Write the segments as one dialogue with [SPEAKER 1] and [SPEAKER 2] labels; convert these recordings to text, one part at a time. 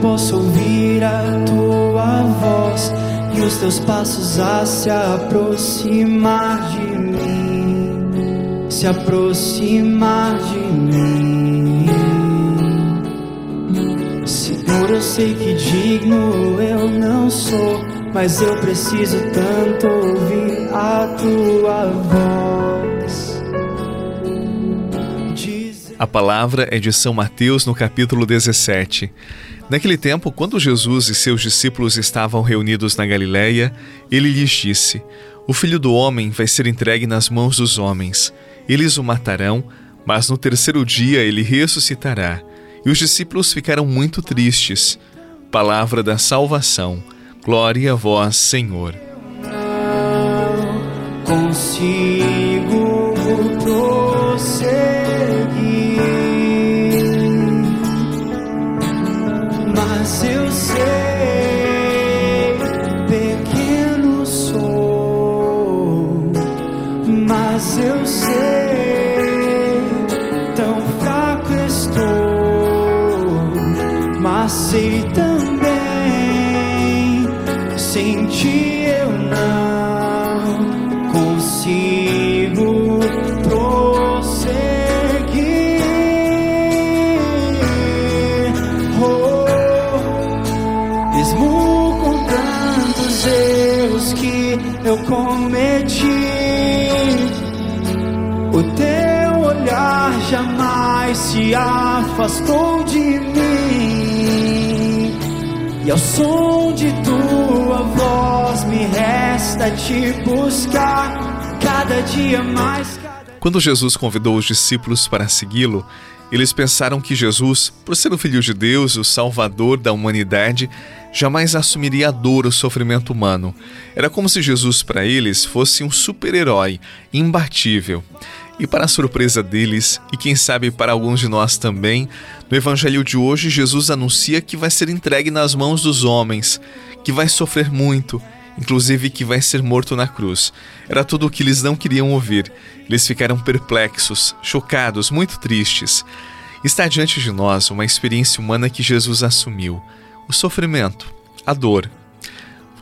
[SPEAKER 1] posso ouvir a tua voz e os teus passos a se aproximar de mim, se aproximar de mim. Senhor, eu sei que digno eu não sou, mas eu preciso tanto ouvir a tua voz.
[SPEAKER 2] A palavra é de São Mateus no capítulo 17. Naquele tempo, quando Jesus e seus discípulos estavam reunidos na Galiléia, ele lhes disse: O filho do homem vai ser entregue nas mãos dos homens. Eles o matarão, mas no terceiro dia ele ressuscitará. E os discípulos ficaram muito tristes. Palavra da salvação. Glória a vós, Senhor.
[SPEAKER 1] Não consigo prosseguir. Mas eu sei, tão fraco estou, mas sei também, sem ti eu não consigo eu cometi. O teu olhar jamais se afastou de mim. E ao som de tua voz me resta te buscar cada dia mais.
[SPEAKER 2] Quando Jesus convidou os discípulos para segui-lo, eles pensaram que Jesus, por ser o Filho de Deus, o Salvador da humanidade, jamais assumiria a dor, o sofrimento humano. Era como se Jesus, para eles, fosse um super-herói, imbatível. E para a surpresa deles, e quem sabe para alguns de nós também, no Evangelho de hoje, Jesus anuncia que vai ser entregue nas mãos dos homens, que vai sofrer muito inclusive que vai ser morto na cruz. Era tudo o que eles não queriam ouvir. Eles ficaram perplexos, chocados, muito tristes. Está diante de nós uma experiência humana que Jesus assumiu: o sofrimento, a dor.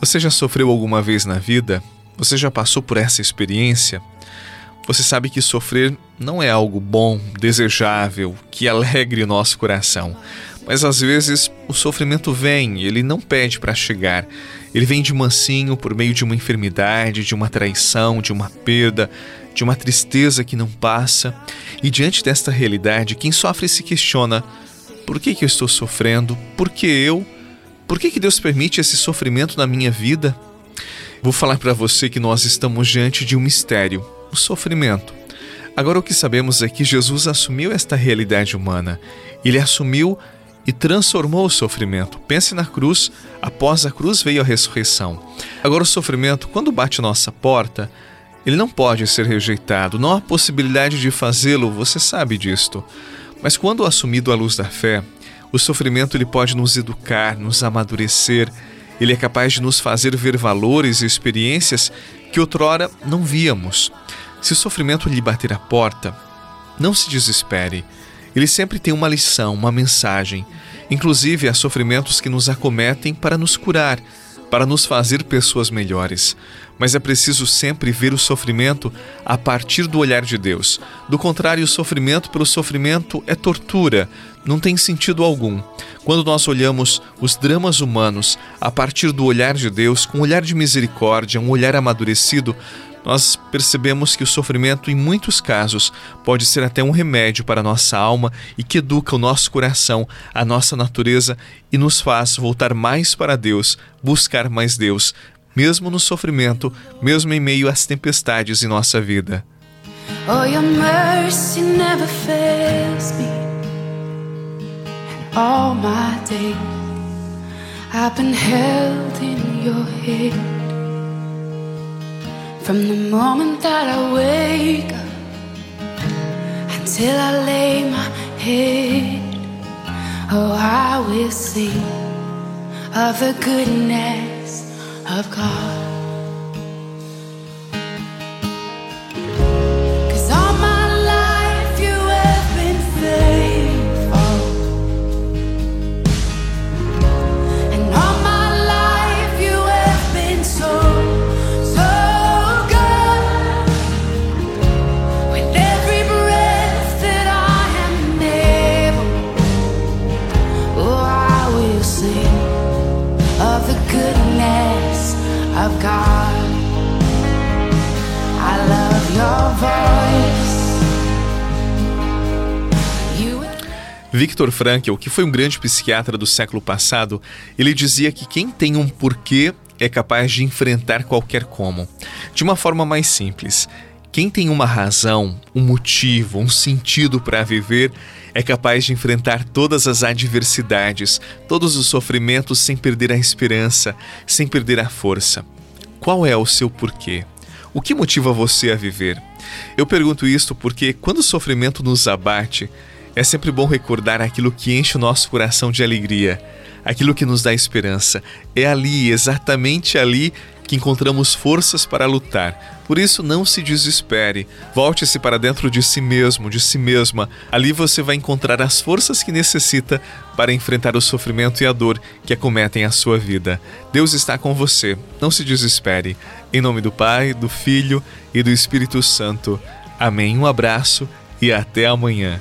[SPEAKER 2] Você já sofreu alguma vez na vida? Você já passou por essa experiência? Você sabe que sofrer não é algo bom, desejável, que alegre nosso coração. Mas às vezes o sofrimento vem ele não pede para chegar. Ele vem de mansinho por meio de uma enfermidade, de uma traição, de uma perda, de uma tristeza que não passa. E diante desta realidade, quem sofre se questiona: por que, que eu estou sofrendo? Por que eu? Por que, que Deus permite esse sofrimento na minha vida? Vou falar para você que nós estamos diante de um mistério, o sofrimento. Agora o que sabemos é que Jesus assumiu esta realidade humana. Ele assumiu e transformou o sofrimento. Pense na cruz, após a cruz veio a ressurreição. Agora, o sofrimento, quando bate nossa porta, ele não pode ser rejeitado, não há possibilidade de fazê-lo, você sabe disto. Mas quando assumido à luz da fé, o sofrimento ele pode nos educar, nos amadurecer, ele é capaz de nos fazer ver valores e experiências que outrora não víamos. Se o sofrimento lhe bater a porta, não se desespere. Ele sempre tem uma lição, uma mensagem. Inclusive, há sofrimentos que nos acometem para nos curar, para nos fazer pessoas melhores. Mas é preciso sempre ver o sofrimento a partir do olhar de Deus. Do contrário, o sofrimento pelo sofrimento é tortura, não tem sentido algum. Quando nós olhamos os dramas humanos a partir do olhar de Deus, com um olhar de misericórdia, um olhar amadurecido, nós percebemos que o sofrimento, em muitos casos, pode ser até um remédio para a nossa alma e que educa o nosso coração, a nossa natureza e nos faz voltar mais para Deus, buscar mais Deus, mesmo no sofrimento, mesmo em meio às tempestades em nossa vida. Oh, all my days I've been held in your hand. From the moment that I wake up until I lay my head, oh, I will sing of the goodness of God.
[SPEAKER 1] of the goodness of God. I love your voice.
[SPEAKER 2] Viktor Frankl, que foi um grande psiquiatra do século passado, ele dizia que quem tem um porquê é capaz de enfrentar qualquer como. De uma forma mais simples, quem tem uma razão, um motivo, um sentido para viver é capaz de enfrentar todas as adversidades, todos os sofrimentos sem perder a esperança, sem perder a força. Qual é o seu porquê? O que motiva você a viver? Eu pergunto isto porque quando o sofrimento nos abate, é sempre bom recordar aquilo que enche o nosso coração de alegria, aquilo que nos dá esperança. É ali, exatamente ali, que encontramos forças para lutar. Por isso, não se desespere. Volte-se para dentro de si mesmo, de si mesma. Ali você vai encontrar as forças que necessita para enfrentar o sofrimento e a dor que acometem a sua vida. Deus está com você. Não se desespere. Em nome do Pai, do Filho e do Espírito Santo. Amém. Um abraço e até amanhã.